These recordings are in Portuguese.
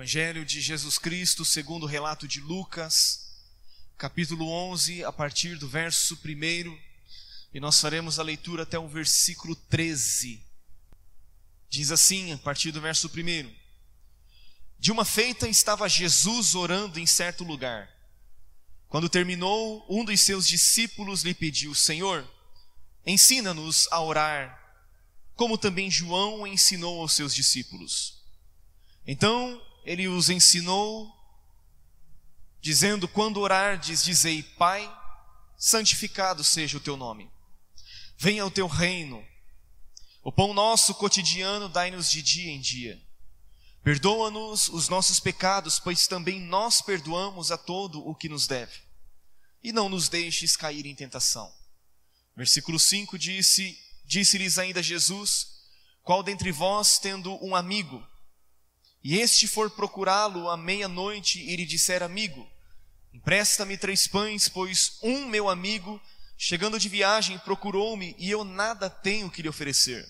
Evangelho de Jesus Cristo, segundo o relato de Lucas, capítulo 11, a partir do verso 1, e nós faremos a leitura até o versículo 13. Diz assim, a partir do verso 1: De uma feita estava Jesus orando em certo lugar. Quando terminou, um dos seus discípulos lhe pediu: Senhor, ensina-nos a orar, como também João ensinou aos seus discípulos. Então ele os ensinou, dizendo: Quando orardes, dizei: Pai, santificado seja o teu nome. Venha o teu reino. O pão nosso cotidiano dai-nos de dia em dia. Perdoa-nos os nossos pecados, pois também nós perdoamos a todo o que nos deve. E não nos deixes cair em tentação. Versículo 5 disse: Disse-lhes ainda Jesus: Qual dentre vós, tendo um amigo, e este for procurá-lo à meia-noite e lhe disser: Amigo, empresta-me três pães, pois um meu amigo, chegando de viagem, procurou-me e eu nada tenho que lhe oferecer.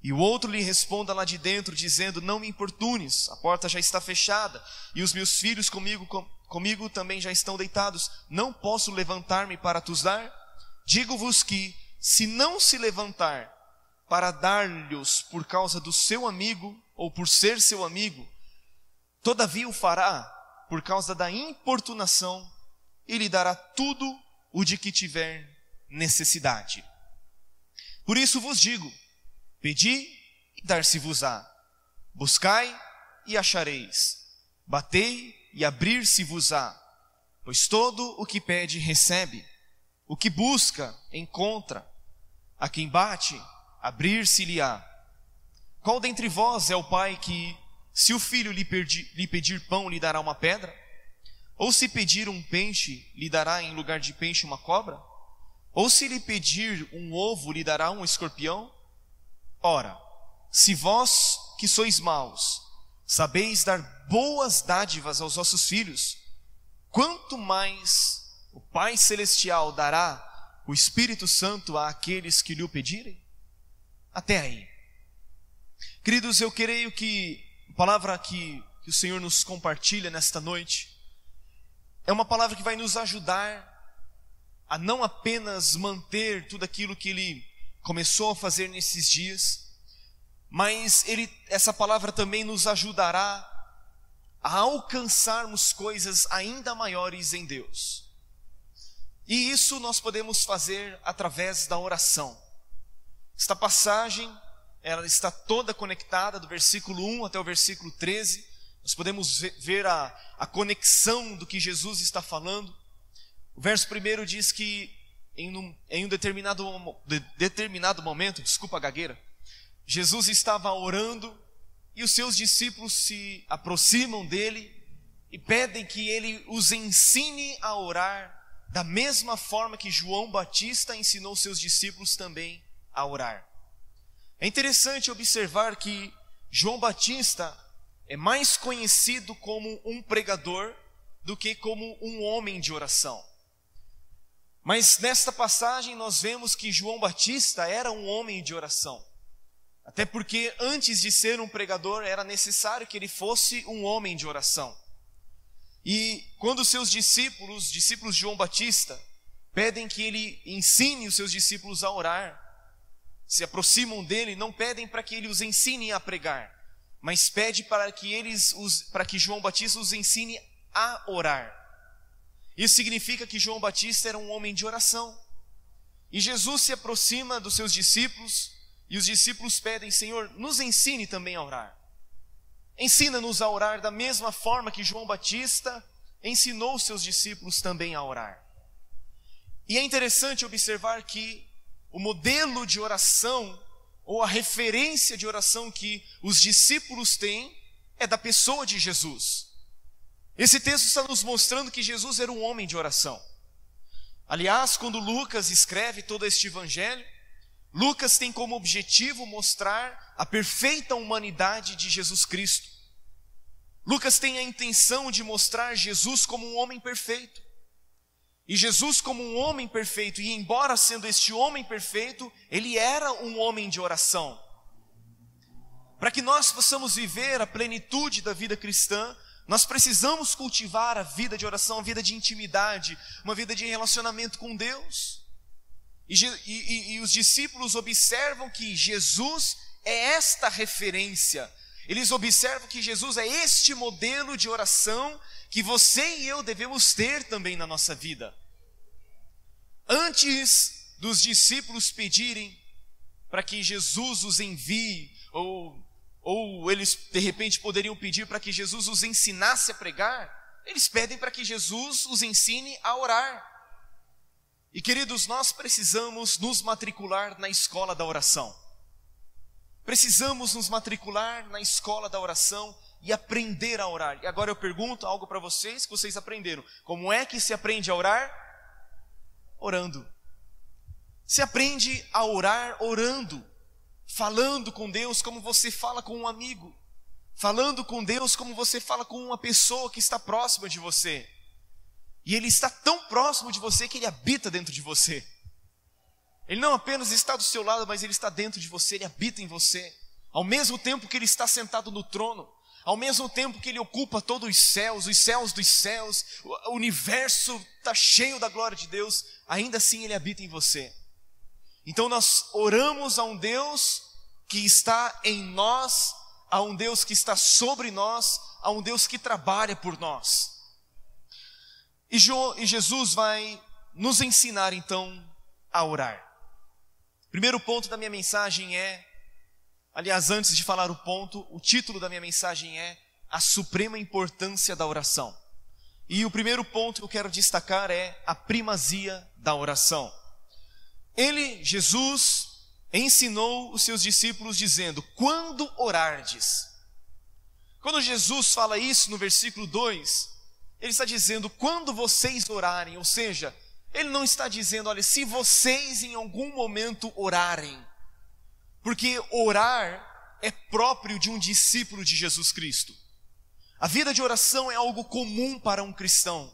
E o outro lhe responda lá de dentro, dizendo: Não me importunes, a porta já está fechada, e os meus filhos comigo, com, comigo também já estão deitados, não posso levantar-me para te dar? Digo-vos que, se não se levantar para dar-lhes por causa do seu amigo, ou por ser seu amigo, todavia o fará por causa da importunação e lhe dará tudo o de que tiver necessidade. Por isso vos digo: pedi e dar-se-vos-á, buscai e achareis, batei e abrir-se-vos-á, pois todo o que pede recebe, o que busca encontra, a quem bate abrir-se-lhe-á. Qual dentre vós é o pai que, se o filho lhe, perdi, lhe pedir pão, lhe dará uma pedra? Ou se pedir um peixe, lhe dará em lugar de peixe uma cobra? Ou se lhe pedir um ovo, lhe dará um escorpião? Ora, se vós, que sois maus, sabeis dar boas dádivas aos vossos filhos, quanto mais o Pai Celestial dará o Espírito Santo àqueles que lhe o pedirem? Até aí. Queridos, eu creio que a palavra que, que o Senhor nos compartilha nesta noite é uma palavra que vai nos ajudar a não apenas manter tudo aquilo que Ele começou a fazer nesses dias, mas ele, essa palavra também nos ajudará a alcançarmos coisas ainda maiores em Deus. E isso nós podemos fazer através da oração. Esta passagem ela está toda conectada, do versículo 1 até o versículo 13. Nós podemos ver a, a conexão do que Jesus está falando. O verso primeiro diz que em um, em um determinado, de, determinado momento, desculpa a gagueira, Jesus estava orando e os seus discípulos se aproximam dele e pedem que ele os ensine a orar da mesma forma que João Batista ensinou seus discípulos também a orar. É interessante observar que João Batista é mais conhecido como um pregador do que como um homem de oração. Mas nesta passagem nós vemos que João Batista era um homem de oração. Até porque antes de ser um pregador era necessário que ele fosse um homem de oração. E quando seus discípulos, discípulos de João Batista, pedem que ele ensine os seus discípulos a orar, se aproximam dele, não pedem para que ele os ensine a pregar, mas pede para que eles os, para que João Batista os ensine a orar. Isso significa que João Batista era um homem de oração. E Jesus se aproxima dos seus discípulos e os discípulos pedem: Senhor, nos ensine também a orar. Ensina-nos a orar da mesma forma que João Batista ensinou seus discípulos também a orar. E é interessante observar que o modelo de oração ou a referência de oração que os discípulos têm é da pessoa de Jesus. Esse texto está nos mostrando que Jesus era um homem de oração. Aliás, quando Lucas escreve todo este evangelho, Lucas tem como objetivo mostrar a perfeita humanidade de Jesus Cristo. Lucas tem a intenção de mostrar Jesus como um homem perfeito. E Jesus, como um homem perfeito, e embora sendo este homem perfeito, ele era um homem de oração. Para que nós possamos viver a plenitude da vida cristã, nós precisamos cultivar a vida de oração, a vida de intimidade, uma vida de relacionamento com Deus. E, e, e, os discípulos observam que Jesus é esta referência. Eles observam que Jesus é este modelo de oração que você e eu devemos ter também na nossa vida. Antes dos discípulos pedirem para que Jesus os envie, ou, ou eles de repente poderiam pedir para que Jesus os ensinasse a pregar, eles pedem para que Jesus os ensine a orar. E queridos, nós precisamos nos matricular na escola da oração. Precisamos nos matricular na escola da oração e aprender a orar. E agora eu pergunto algo para vocês que vocês aprenderam. Como é que se aprende a orar? Orando. Se aprende a orar orando, falando com Deus como você fala com um amigo, falando com Deus como você fala com uma pessoa que está próxima de você. E Ele está tão próximo de você que Ele habita dentro de você. Ele não apenas está do seu lado, mas Ele está dentro de você, Ele habita em você. Ao mesmo tempo que Ele está sentado no trono, ao mesmo tempo que Ele ocupa todos os céus, os céus dos céus, o universo está cheio da glória de Deus, ainda assim Ele habita em você. Então nós oramos a um Deus que está em nós, a um Deus que está sobre nós, a um Deus que trabalha por nós. E, Jesus vai nos ensinar então a orar. Primeiro ponto da minha mensagem é Aliás, antes de falar o ponto, o título da minha mensagem é A Suprema Importância da Oração. E o primeiro ponto que eu quero destacar é a primazia da oração. Ele, Jesus, ensinou os seus discípulos dizendo: Quando orardes. Quando Jesus fala isso no versículo 2, ele está dizendo: Quando vocês orarem, ou seja, ele não está dizendo, olha, se vocês em algum momento orarem, porque orar é próprio de um discípulo de Jesus Cristo. A vida de oração é algo comum para um cristão.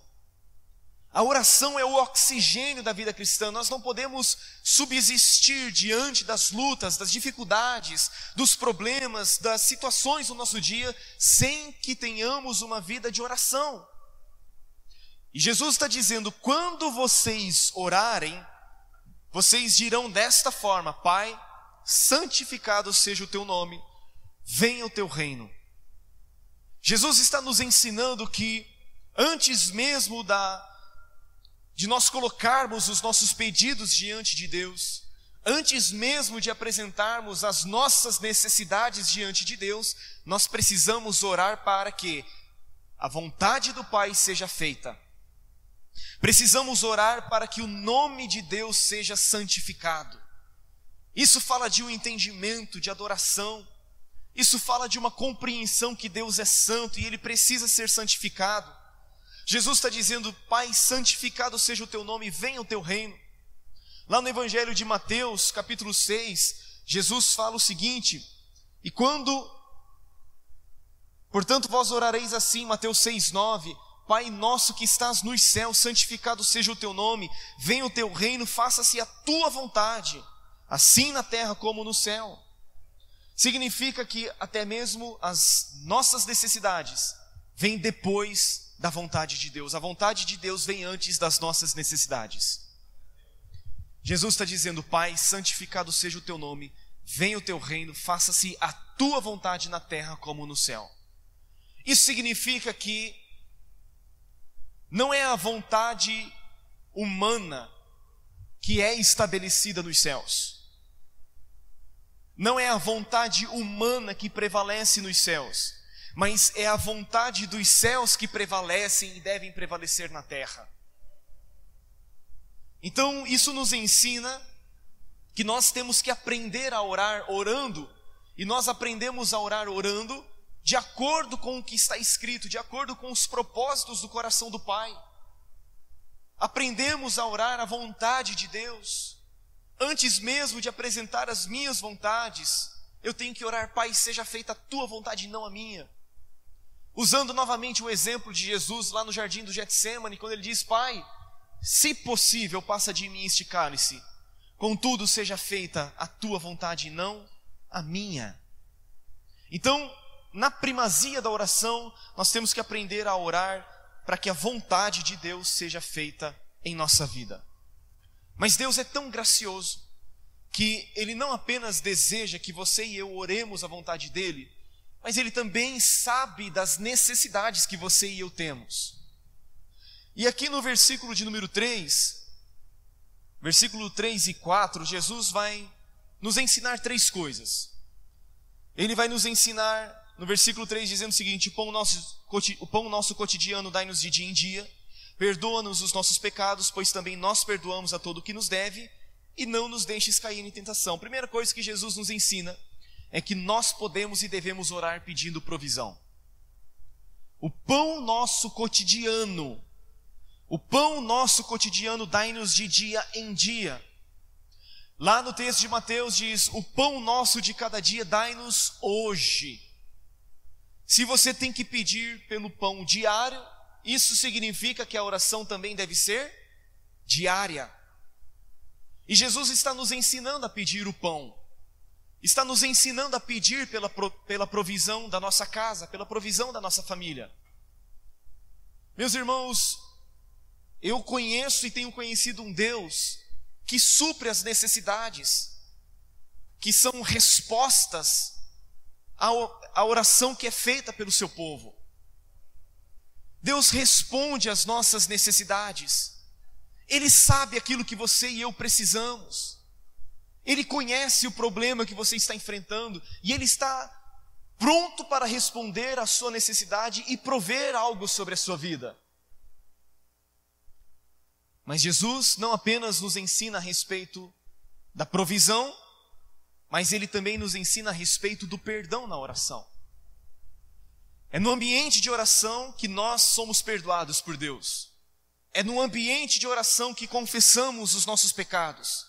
A oração é o oxigênio da vida cristã. Nós não podemos subsistir diante das lutas, das dificuldades, dos problemas, das situações do nosso dia, sem que tenhamos uma vida de oração. E Jesus está dizendo: quando vocês orarem, vocês dirão desta forma: Pai, santificado seja o teu nome, venha o teu reino. Jesus está nos ensinando que antes mesmo da de nós colocarmos os nossos pedidos diante de Deus, antes mesmo de apresentarmos as nossas necessidades diante de Deus, nós precisamos orar para que a vontade do Pai seja feita. Precisamos orar para que o nome de Deus seja santificado. Isso fala de um entendimento, de adoração. Isso fala de uma compreensão que Deus é santo e ele precisa ser santificado. Jesus está dizendo: Pai, santificado seja o teu nome, venha o teu reino. Lá no Evangelho de Mateus, capítulo 6, Jesus fala o seguinte: E quando, portanto, vós orareis assim, Mateus 6, 9: Pai nosso que estás nos céus, santificado seja o teu nome, venha o teu reino, faça-se a tua vontade assim na terra como no céu. Significa que até mesmo as nossas necessidades vêm depois da vontade de Deus. A vontade de Deus vem antes das nossas necessidades. Jesus está dizendo: Pai, santificado seja o teu nome, venha o teu reino, faça-se a tua vontade na terra como no céu. Isso significa que não é a vontade humana que é estabelecida nos céus. Não é a vontade humana que prevalece nos céus, mas é a vontade dos céus que prevalecem e devem prevalecer na terra. Então, isso nos ensina que nós temos que aprender a orar orando, e nós aprendemos a orar orando de acordo com o que está escrito, de acordo com os propósitos do coração do Pai. Aprendemos a orar a vontade de Deus. Antes mesmo de apresentar as minhas vontades, eu tenho que orar, Pai, seja feita a tua vontade, não a minha. Usando novamente o exemplo de Jesus lá no jardim do Getsemane, quando ele diz: Pai, se possível, passa de mim este cálice, contudo seja feita a tua vontade, não a minha. Então, na primazia da oração, nós temos que aprender a orar para que a vontade de Deus seja feita em nossa vida. Mas Deus é tão gracioso que Ele não apenas deseja que você e eu oremos a vontade dEle, mas Ele também sabe das necessidades que você e eu temos. E aqui no versículo de número 3, versículo 3 e 4, Jesus vai nos ensinar três coisas. Ele vai nos ensinar no versículo 3 dizendo o seguinte: o pão nosso, o pão nosso cotidiano dai-nos de dia em dia, perdoa-nos os nossos pecados, pois também nós perdoamos a todo o que nos deve, e não nos deixes cair em tentação. Primeira coisa que Jesus nos ensina é que nós podemos e devemos orar pedindo provisão. O pão nosso cotidiano, o pão nosso cotidiano dai-nos de dia em dia. Lá no texto de Mateus diz: O pão nosso de cada dia dai-nos hoje. Se você tem que pedir pelo pão diário, isso significa que a oração também deve ser diária. E Jesus está nos ensinando a pedir o pão, está nos ensinando a pedir pela, pela provisão da nossa casa, pela provisão da nossa família. Meus irmãos, eu conheço e tenho conhecido um Deus que supre as necessidades, que são respostas a oração que é feita pelo seu povo. Deus responde às nossas necessidades. Ele sabe aquilo que você e eu precisamos. Ele conhece o problema que você está enfrentando e ele está pronto para responder à sua necessidade e prover algo sobre a sua vida. Mas Jesus não apenas nos ensina a respeito da provisão, mas ele também nos ensina a respeito do perdão na oração. É no ambiente de oração que nós somos perdoados por Deus. É no ambiente de oração que confessamos os nossos pecados.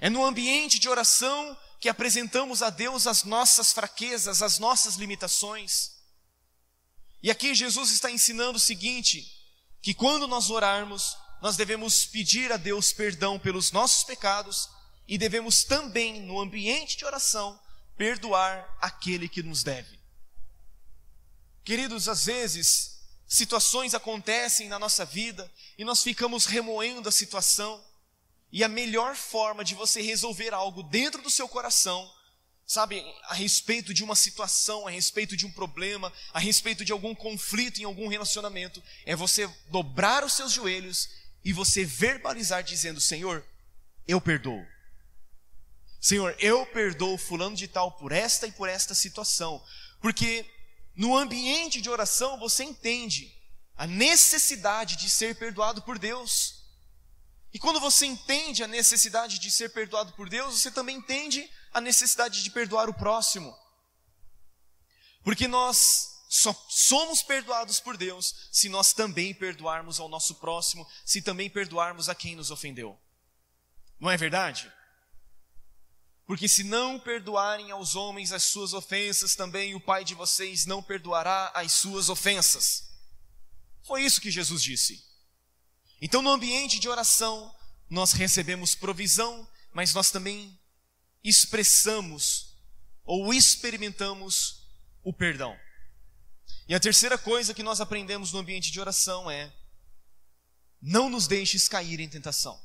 É no ambiente de oração que apresentamos a Deus as nossas fraquezas, as nossas limitações. E aqui Jesus está ensinando o seguinte: que quando nós orarmos, nós devemos pedir a Deus perdão pelos nossos pecados e devemos também, no ambiente de oração, perdoar aquele que nos deve. Queridos, às vezes, situações acontecem na nossa vida e nós ficamos remoendo a situação, e a melhor forma de você resolver algo dentro do seu coração, sabe, a respeito de uma situação, a respeito de um problema, a respeito de algum conflito em algum relacionamento, é você dobrar os seus joelhos e você verbalizar dizendo: Senhor, eu perdoo. Senhor, eu perdoo fulano de tal por esta e por esta situação, porque no ambiente de oração você entende a necessidade de ser perdoado por Deus. E quando você entende a necessidade de ser perdoado por Deus, você também entende a necessidade de perdoar o próximo. Porque nós só somos perdoados por Deus se nós também perdoarmos ao nosso próximo, se também perdoarmos a quem nos ofendeu. Não é verdade? Porque se não perdoarem aos homens as suas ofensas, também o Pai de vocês não perdoará as suas ofensas. Foi isso que Jesus disse. Então, no ambiente de oração, nós recebemos provisão, mas nós também expressamos ou experimentamos o perdão. E a terceira coisa que nós aprendemos no ambiente de oração é: não nos deixes cair em tentação.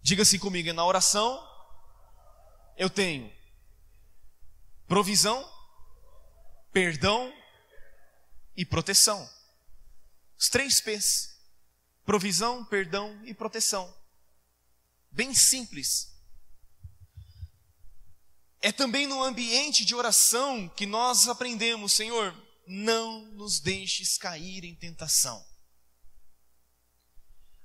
Diga assim comigo, na oração eu tenho provisão, perdão e proteção. Os três P's: provisão, perdão e proteção. Bem simples. É também no ambiente de oração que nós aprendemos, Senhor, não nos deixes cair em tentação.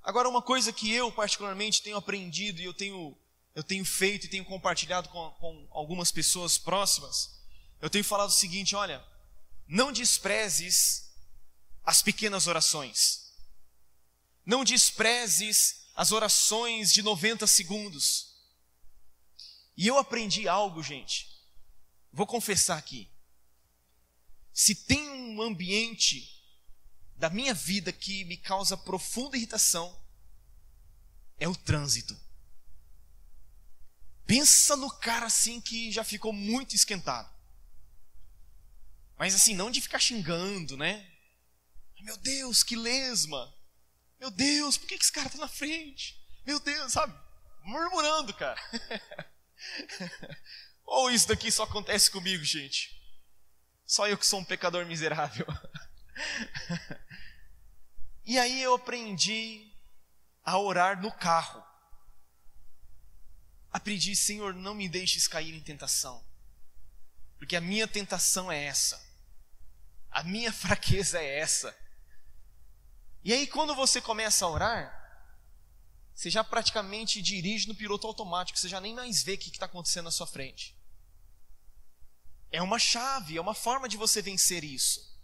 Agora, uma coisa que eu particularmente tenho aprendido e eu tenho eu tenho feito e tenho compartilhado com, com algumas pessoas próximas, eu tenho falado o seguinte: olha, não desprezes as pequenas orações, não desprezes as orações de 90 segundos. E eu aprendi algo, gente, vou confessar aqui. Se tem um ambiente da minha vida que me causa profunda irritação, é o trânsito. Pensa no cara assim que já ficou muito esquentado. Mas assim, não de ficar xingando, né? Meu Deus, que lesma! Meu Deus, por que esse cara tá na frente? Meu Deus, sabe? Murmurando, cara. Ou isso daqui só acontece comigo, gente? Só eu que sou um pecador miserável. e aí eu aprendi a orar no carro. Aprendi, Senhor, não me deixes cair em tentação. Porque a minha tentação é essa. A minha fraqueza é essa. E aí, quando você começa a orar, você já praticamente dirige no piloto automático, você já nem mais vê o que está acontecendo na sua frente. É uma chave, é uma forma de você vencer isso.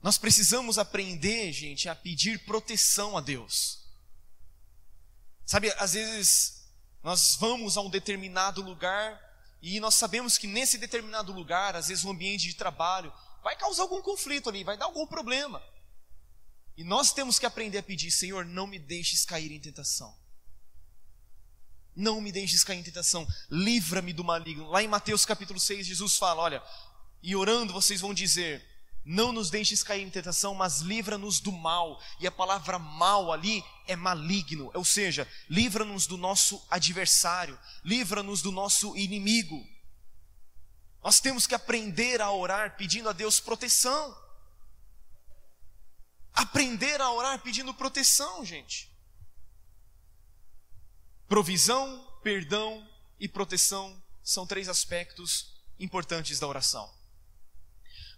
Nós precisamos aprender, gente, a pedir proteção a Deus. Sabe, às vezes nós vamos a um determinado lugar e nós sabemos que nesse determinado lugar, às vezes o ambiente de trabalho vai causar algum conflito ali, vai dar algum problema. E nós temos que aprender a pedir, Senhor, não me deixes cair em tentação. Não me deixes cair em tentação, livra-me do maligno. Lá em Mateus capítulo 6, Jesus fala: Olha, e orando vocês vão dizer: Não nos deixes cair em tentação, mas livra-nos do mal. E a palavra mal ali é maligno, ou seja, livra-nos do nosso adversário, livra-nos do nosso inimigo. Nós temos que aprender a orar pedindo a Deus proteção. Aprender a orar pedindo proteção, gente. Provisão, perdão e proteção são três aspectos importantes da oração.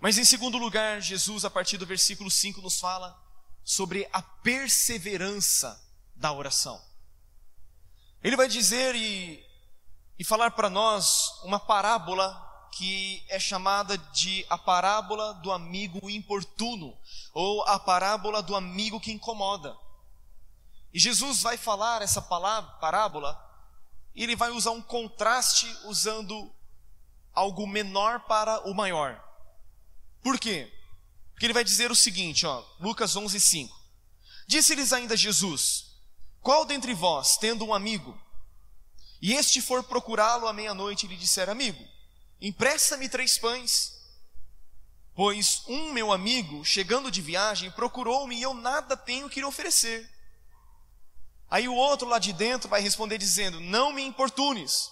Mas em segundo lugar, Jesus, a partir do versículo 5, nos fala sobre a perseverança da oração. Ele vai dizer e, e falar para nós uma parábola que é chamada de a parábola do amigo importuno, ou a parábola do amigo que incomoda. E Jesus vai falar essa palavra, parábola, e ele vai usar um contraste usando algo menor para o maior. Por quê? Porque ele vai dizer o seguinte, ó, Lucas 11:5. Disse-lhes ainda Jesus: Qual dentre vós, tendo um amigo, e este for procurá-lo à meia-noite e lhe disser: Amigo, empresta-me três pães, pois um meu amigo, chegando de viagem, procurou-me e eu nada tenho que lhe oferecer. Aí o outro lá de dentro vai responder dizendo: Não me importunes,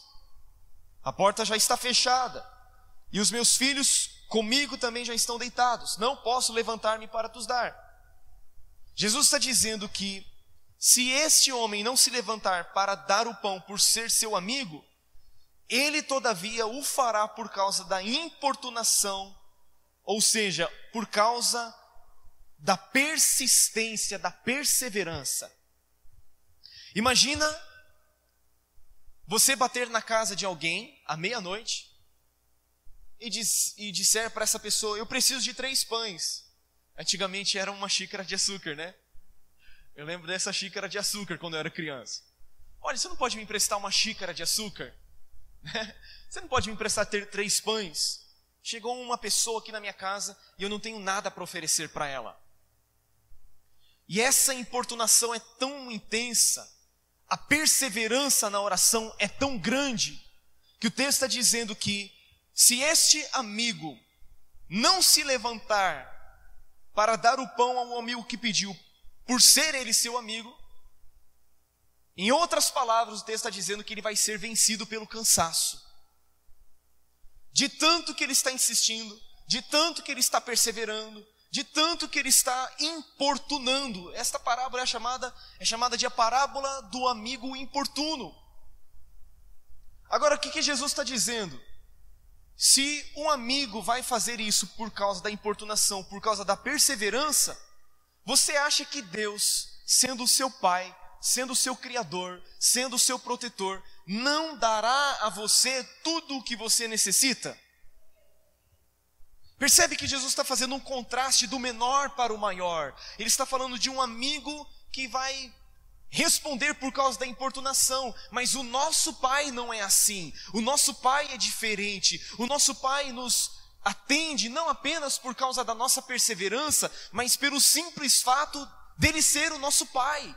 a porta já está fechada, e os meus filhos comigo também já estão deitados, não posso levantar-me para te dar. Jesus está dizendo que, se este homem não se levantar para dar o pão por ser seu amigo, ele todavia o fará por causa da importunação, ou seja, por causa da persistência, da perseverança. Imagina você bater na casa de alguém à meia-noite e, diz, e disser para essa pessoa: Eu preciso de três pães. Antigamente era uma xícara de açúcar, né? Eu lembro dessa xícara de açúcar quando eu era criança. Olha, você não pode me emprestar uma xícara de açúcar? Você não pode me emprestar ter três pães? Chegou uma pessoa aqui na minha casa e eu não tenho nada para oferecer para ela. E essa importunação é tão intensa a perseverança na oração é tão grande que o texto está dizendo que se este amigo não se levantar para dar o pão ao amigo que pediu, por ser ele seu amigo, em outras palavras, o texto está dizendo que ele vai ser vencido pelo cansaço. De tanto que ele está insistindo, de tanto que ele está perseverando, de tanto que ele está importunando. Esta parábola é chamada, é chamada de a parábola do amigo importuno. Agora, o que, que Jesus está dizendo? Se um amigo vai fazer isso por causa da importunação, por causa da perseverança, você acha que Deus, sendo o seu pai, sendo o seu criador, sendo o seu protetor, não dará a você tudo o que você necessita? Percebe que Jesus está fazendo um contraste do menor para o maior. Ele está falando de um amigo que vai responder por causa da importunação, mas o nosso pai não é assim. O nosso pai é diferente. O nosso pai nos atende não apenas por causa da nossa perseverança, mas pelo simples fato dele ser o nosso pai,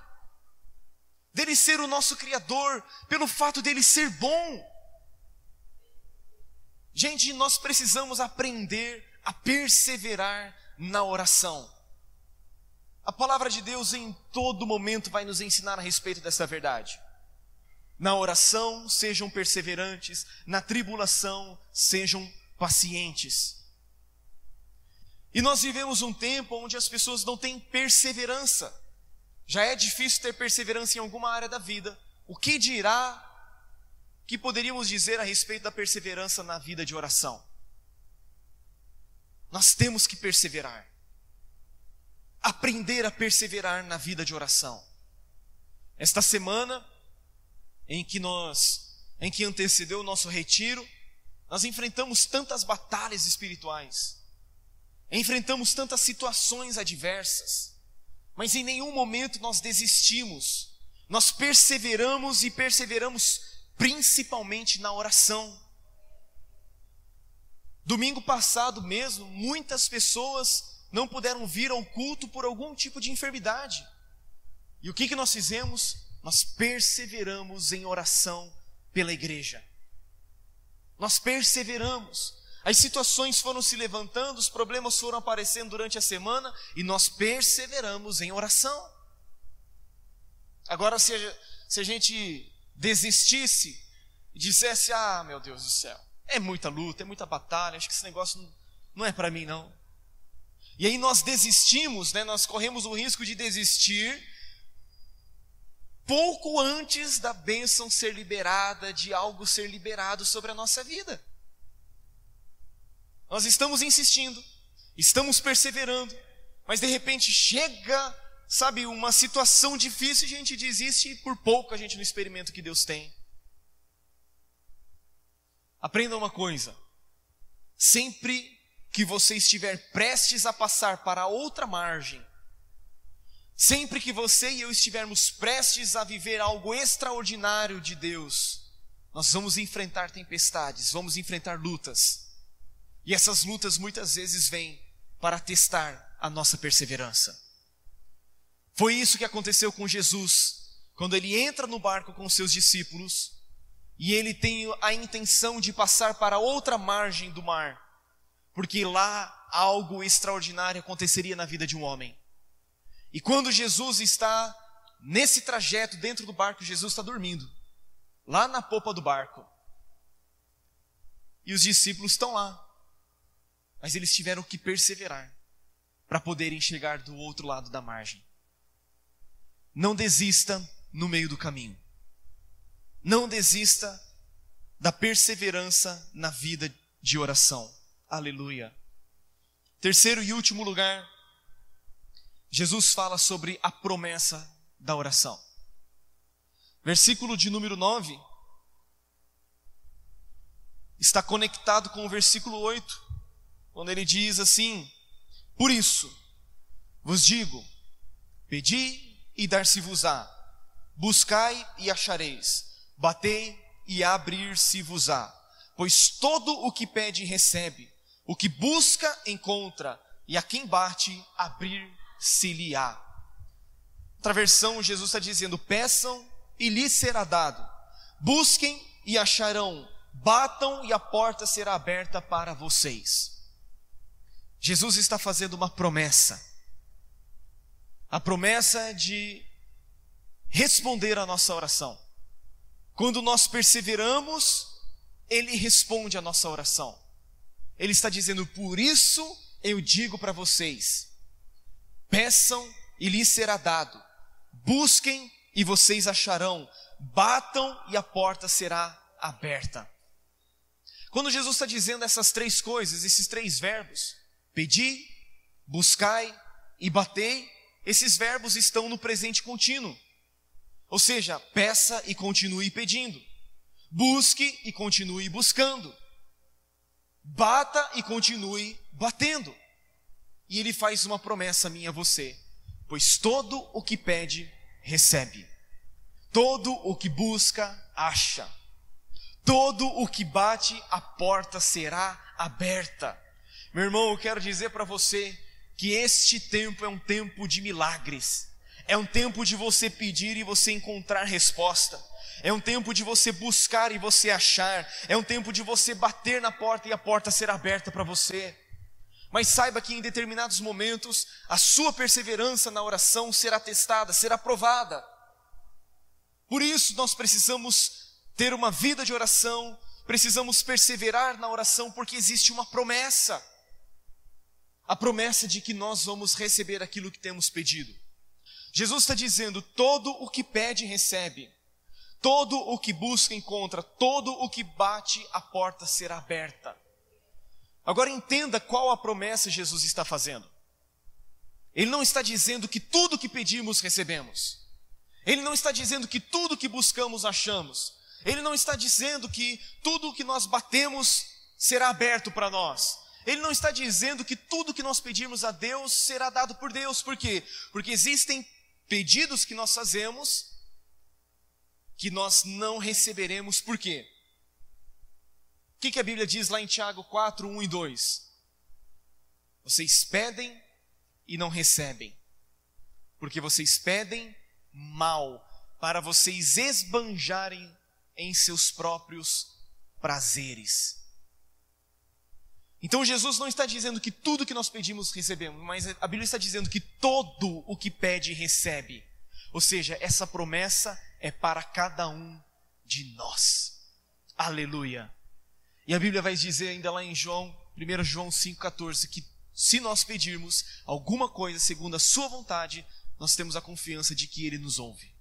dele ser o nosso criador, pelo fato dele ser bom. Gente, nós precisamos aprender a perseverar na oração. A palavra de Deus em todo momento vai nos ensinar a respeito dessa verdade. Na oração, sejam perseverantes, na tribulação, sejam pacientes. E nós vivemos um tempo onde as pessoas não têm perseverança. Já é difícil ter perseverança em alguma área da vida. O que dirá que poderíamos dizer a respeito da perseverança na vida de oração? Nós temos que perseverar. Aprender a perseverar na vida de oração. Esta semana em que nós em que antecedeu o nosso retiro, nós enfrentamos tantas batalhas espirituais. Enfrentamos tantas situações adversas, mas em nenhum momento nós desistimos. Nós perseveramos e perseveramos principalmente na oração. Domingo passado mesmo, muitas pessoas não puderam vir ao culto por algum tipo de enfermidade. E o que, que nós fizemos? Nós perseveramos em oração pela igreja. Nós perseveramos. As situações foram se levantando, os problemas foram aparecendo durante a semana e nós perseveramos em oração. Agora, se a, se a gente desistisse e dissesse: Ah, meu Deus do céu, é muita luta, é muita batalha, acho que esse negócio não, não é para mim, não. E aí nós desistimos, né? nós corremos o risco de desistir pouco antes da bênção ser liberada, de algo ser liberado sobre a nossa vida. Nós estamos insistindo, estamos perseverando, mas de repente chega, sabe, uma situação difícil e a gente desiste e por pouco a gente não experimenta o que Deus tem. Aprenda uma coisa: sempre que você estiver prestes a passar para outra margem, sempre que você e eu estivermos prestes a viver algo extraordinário de Deus, nós vamos enfrentar tempestades, vamos enfrentar lutas. E essas lutas muitas vezes vêm para testar a nossa perseverança. Foi isso que aconteceu com Jesus, quando ele entra no barco com seus discípulos e ele tem a intenção de passar para outra margem do mar, porque lá algo extraordinário aconteceria na vida de um homem. E quando Jesus está nesse trajeto dentro do barco, Jesus está dormindo, lá na popa do barco. E os discípulos estão lá, mas eles tiveram que perseverar para poderem chegar do outro lado da margem. Não desista no meio do caminho. Não desista da perseverança na vida de oração. Aleluia. Terceiro e último lugar, Jesus fala sobre a promessa da oração. Versículo de número 9 está conectado com o versículo 8, quando ele diz assim: Por isso vos digo, pedi e dar-se-vos-á, buscai e achareis Batei e abrir-se-vos-á. Pois todo o que pede recebe, o que busca encontra, e a quem bate abrir-se-lhe-á. Outra versão, Jesus está dizendo: peçam e lhes será dado, busquem e acharão, batam e a porta será aberta para vocês. Jesus está fazendo uma promessa, a promessa de responder à nossa oração. Quando nós perseveramos, Ele responde a nossa oração. Ele está dizendo: Por isso eu digo para vocês: peçam e lhes será dado, busquem e vocês acharão, batam e a porta será aberta. Quando Jesus está dizendo essas três coisas, esses três verbos, pedi, buscai e batei, esses verbos estão no presente contínuo. Ou seja, peça e continue pedindo. Busque e continue buscando. Bata e continue batendo. E ele faz uma promessa minha a você: pois todo o que pede, recebe. Todo o que busca, acha. Todo o que bate, a porta será aberta. Meu irmão, eu quero dizer para você que este tempo é um tempo de milagres. É um tempo de você pedir e você encontrar resposta. É um tempo de você buscar e você achar. É um tempo de você bater na porta e a porta ser aberta para você. Mas saiba que em determinados momentos a sua perseverança na oração será testada, será provada. Por isso nós precisamos ter uma vida de oração, precisamos perseverar na oração, porque existe uma promessa. A promessa de que nós vamos receber aquilo que temos pedido. Jesus está dizendo: todo o que pede, recebe. Todo o que busca, encontra. Todo o que bate, a porta será aberta. Agora entenda qual a promessa Jesus está fazendo. Ele não está dizendo que tudo que pedimos recebemos. Ele não está dizendo que tudo que buscamos achamos. Ele não está dizendo que tudo que nós batemos será aberto para nós. Ele não está dizendo que tudo que nós pedirmos a Deus será dado por Deus. Por quê? Porque existem pedidos que nós fazemos que nós não receberemos. Por quê? O que, que a Bíblia diz lá em Tiago 4, 1 e 2? Vocês pedem e não recebem, porque vocês pedem mal, para vocês esbanjarem em seus próprios prazeres. Então Jesus não está dizendo que tudo que nós pedimos recebemos, mas a Bíblia está dizendo que todo o que pede recebe. Ou seja, essa promessa é para cada um de nós. Aleluia. E a Bíblia vai dizer ainda lá em João, 1 João 5,14, que se nós pedirmos alguma coisa segundo a Sua vontade, nós temos a confiança de que Ele nos ouve.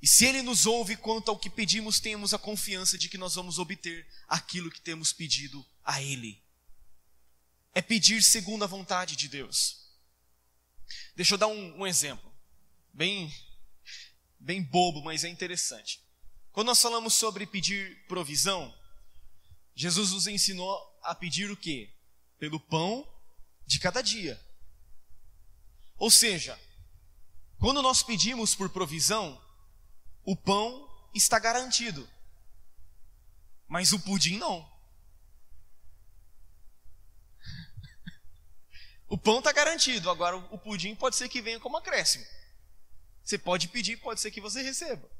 E se Ele nos ouve quanto ao que pedimos, temos a confiança de que nós vamos obter aquilo que temos pedido a Ele. É pedir segundo a vontade de Deus. Deixa eu dar um, um exemplo, bem, bem bobo, mas é interessante. Quando nós falamos sobre pedir provisão, Jesus nos ensinou a pedir o quê? Pelo pão de cada dia. Ou seja, quando nós pedimos por provisão, o pão está garantido, mas o pudim não. O pão está garantido, agora o pudim pode ser que venha como acréscimo. Você pode pedir, pode ser que você receba.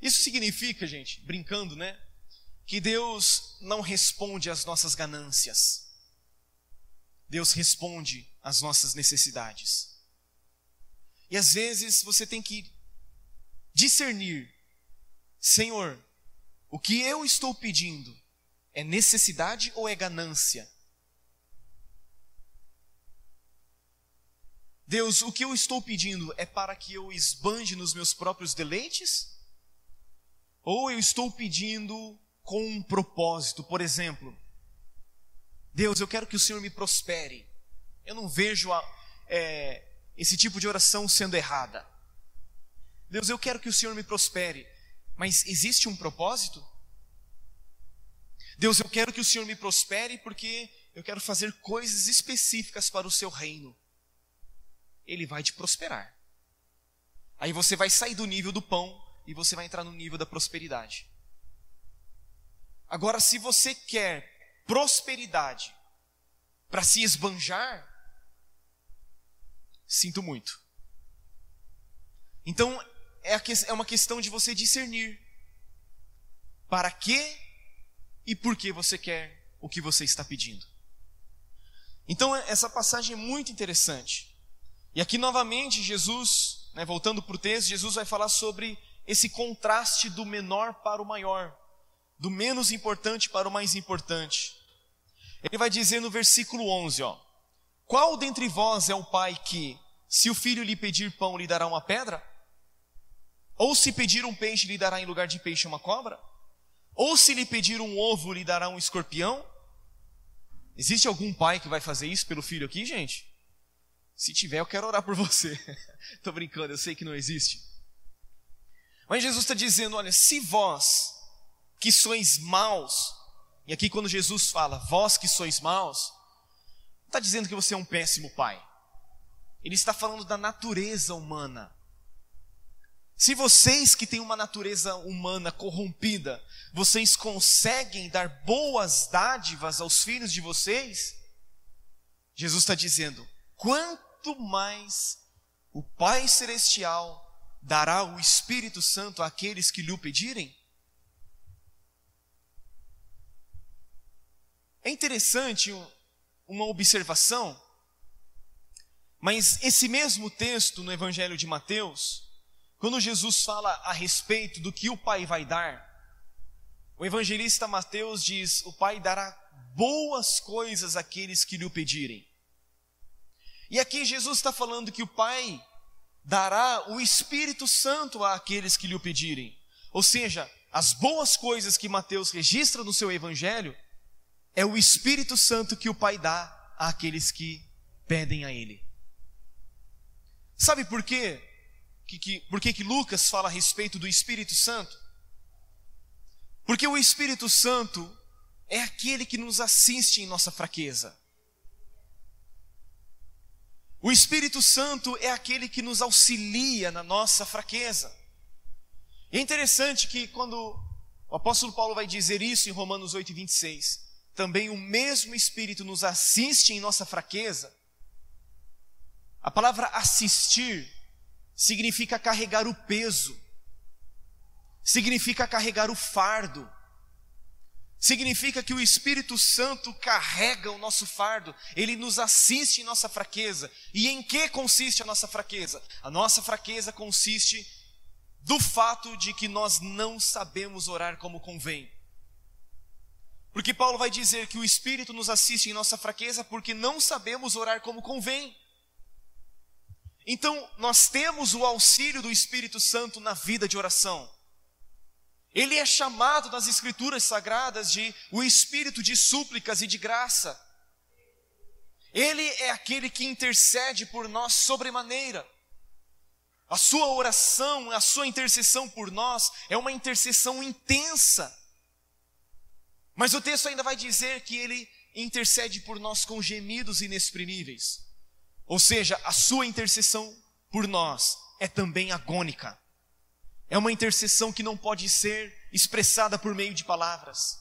Isso significa, gente, brincando, né? Que Deus não responde às nossas ganâncias. Deus responde às nossas necessidades. E às vezes você tem que discernir: Senhor, o que eu estou pedindo é necessidade ou é ganância? Deus, o que eu estou pedindo é para que eu esbanje nos meus próprios deleites? Ou eu estou pedindo com um propósito, por exemplo, Deus, eu quero que o Senhor me prospere. Eu não vejo a, é, esse tipo de oração sendo errada. Deus, eu quero que o Senhor me prospere, mas existe um propósito? Deus, eu quero que o Senhor me prospere porque eu quero fazer coisas específicas para o seu reino. Ele vai te prosperar. Aí você vai sair do nível do pão e você vai entrar no nível da prosperidade. Agora, se você quer prosperidade para se esbanjar, sinto muito. Então, é, é uma questão de você discernir para que e por que você quer o que você está pedindo. Então, essa passagem é muito interessante. E aqui, novamente, Jesus, né, voltando para o texto, Jesus vai falar sobre esse contraste do menor para o maior, do menos importante para o mais importante. Ele vai dizer no versículo 11, ó: Qual dentre vós é o pai que, se o filho lhe pedir pão, lhe dará uma pedra? Ou se pedir um peixe, lhe dará em lugar de peixe uma cobra? Ou se lhe pedir um ovo, lhe dará um escorpião? Existe algum pai que vai fazer isso pelo filho aqui, gente? Se tiver, eu quero orar por você. Estou brincando, eu sei que não existe. Mas Jesus está dizendo: olha, se vós, que sois maus, e aqui, quando Jesus fala, vós que sois maus, não está dizendo que você é um péssimo pai. Ele está falando da natureza humana. Se vocês que têm uma natureza humana corrompida, vocês conseguem dar boas dádivas aos filhos de vocês, Jesus está dizendo: quanto mais o Pai Celestial dará o Espírito Santo àqueles que lhe o pedirem? É interessante uma observação, mas esse mesmo texto no Evangelho de Mateus, quando Jesus fala a respeito do que o Pai vai dar, o evangelista Mateus diz: O Pai dará boas coisas àqueles que lhe o pedirem. E aqui Jesus está falando que o Pai dará o Espírito Santo àqueles que lhe o pedirem. Ou seja, as boas coisas que Mateus registra no seu evangelho é o Espírito Santo que o Pai dá àqueles que pedem a Ele. Sabe por quê? Que, que, por que, que Lucas fala a respeito do Espírito Santo? Porque o Espírito Santo é aquele que nos assiste em nossa fraqueza. O Espírito Santo é aquele que nos auxilia na nossa fraqueza. É interessante que quando o apóstolo Paulo vai dizer isso em Romanos 8, 26, também o mesmo Espírito nos assiste em nossa fraqueza. A palavra assistir significa carregar o peso, significa carregar o fardo, significa que o Espírito Santo carrega o nosso fardo, ele nos assiste em nossa fraqueza. E em que consiste a nossa fraqueza? A nossa fraqueza consiste do fato de que nós não sabemos orar como convém. Porque Paulo vai dizer que o Espírito nos assiste em nossa fraqueza porque não sabemos orar como convém. Então, nós temos o auxílio do Espírito Santo na vida de oração. Ele é chamado nas Escrituras Sagradas de o Espírito de súplicas e de graça. Ele é aquele que intercede por nós sobremaneira. A sua oração, a sua intercessão por nós é uma intercessão intensa. Mas o texto ainda vai dizer que ele intercede por nós com gemidos inexprimíveis. Ou seja, a sua intercessão por nós é também agônica. É uma intercessão que não pode ser expressada por meio de palavras.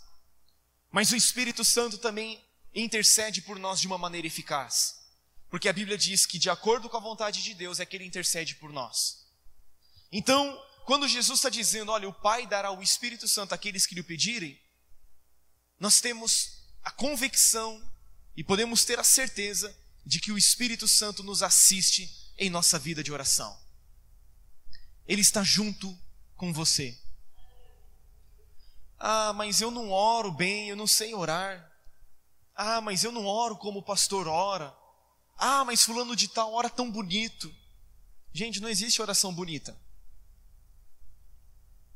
Mas o Espírito Santo também intercede por nós de uma maneira eficaz. Porque a Bíblia diz que, de acordo com a vontade de Deus, é que Ele intercede por nós. Então, quando Jesus está dizendo, olha, o Pai dará o Espírito Santo àqueles que lhe pedirem, nós temos a convicção e podemos ter a certeza de que o Espírito Santo nos assiste em nossa vida de oração. Ele está junto com você. Ah, mas eu não oro bem, eu não sei orar. Ah, mas eu não oro como o pastor ora. Ah, mas fulano de tal ora tão bonito. Gente, não existe oração bonita.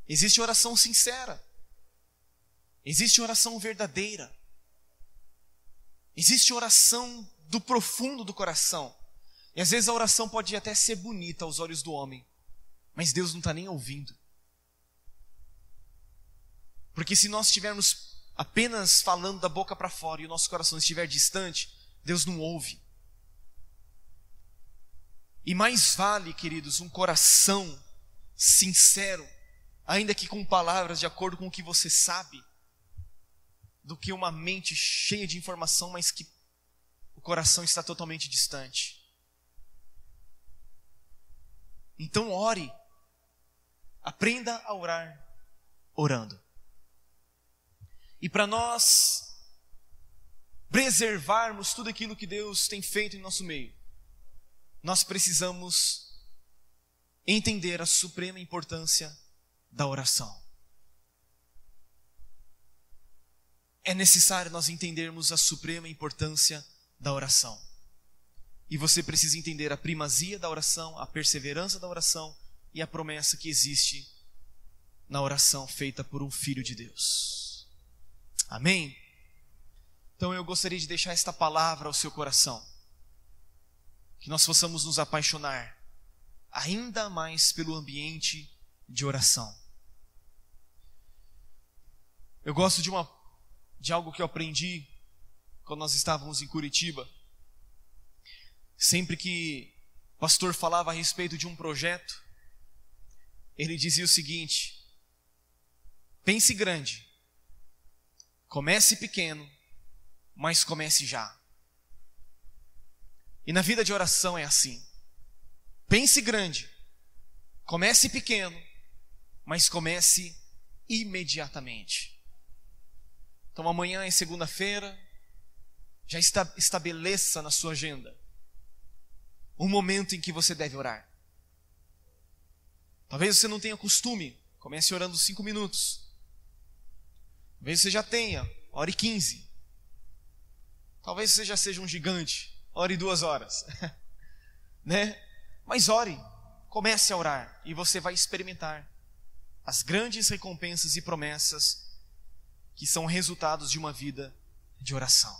Existe oração sincera. Existe oração verdadeira. Existe oração do profundo do coração. E às vezes a oração pode até ser bonita aos olhos do homem, mas Deus não está nem ouvindo. Porque se nós estivermos apenas falando da boca para fora e o nosso coração estiver distante, Deus não ouve. E mais vale, queridos, um coração sincero, ainda que com palavras de acordo com o que você sabe, do que uma mente cheia de informação, mas que o coração está totalmente distante. Então ore. Aprenda a orar orando. E para nós preservarmos tudo aquilo que Deus tem feito em nosso meio, nós precisamos entender a suprema importância da oração. é necessário nós entendermos a suprema importância da oração. E você precisa entender a primazia da oração, a perseverança da oração e a promessa que existe na oração feita por um filho de Deus. Amém? Então eu gostaria de deixar esta palavra ao seu coração. Que nós possamos nos apaixonar ainda mais pelo ambiente de oração. Eu gosto de uma de algo que eu aprendi quando nós estávamos em Curitiba. Sempre que o pastor falava a respeito de um projeto, ele dizia o seguinte: pense grande, comece pequeno, mas comece já. E na vida de oração é assim. Pense grande, Comece pequeno, mas comece imediatamente. Então amanhã é segunda-feira, já estabeleça na sua agenda um momento em que você deve orar. Talvez você não tenha costume, comece orando cinco minutos. Talvez você já tenha, ore quinze. Talvez você já seja um gigante, ore duas horas. né? Mas ore, comece a orar e você vai experimentar as grandes recompensas e promessas que são resultados de uma vida de oração.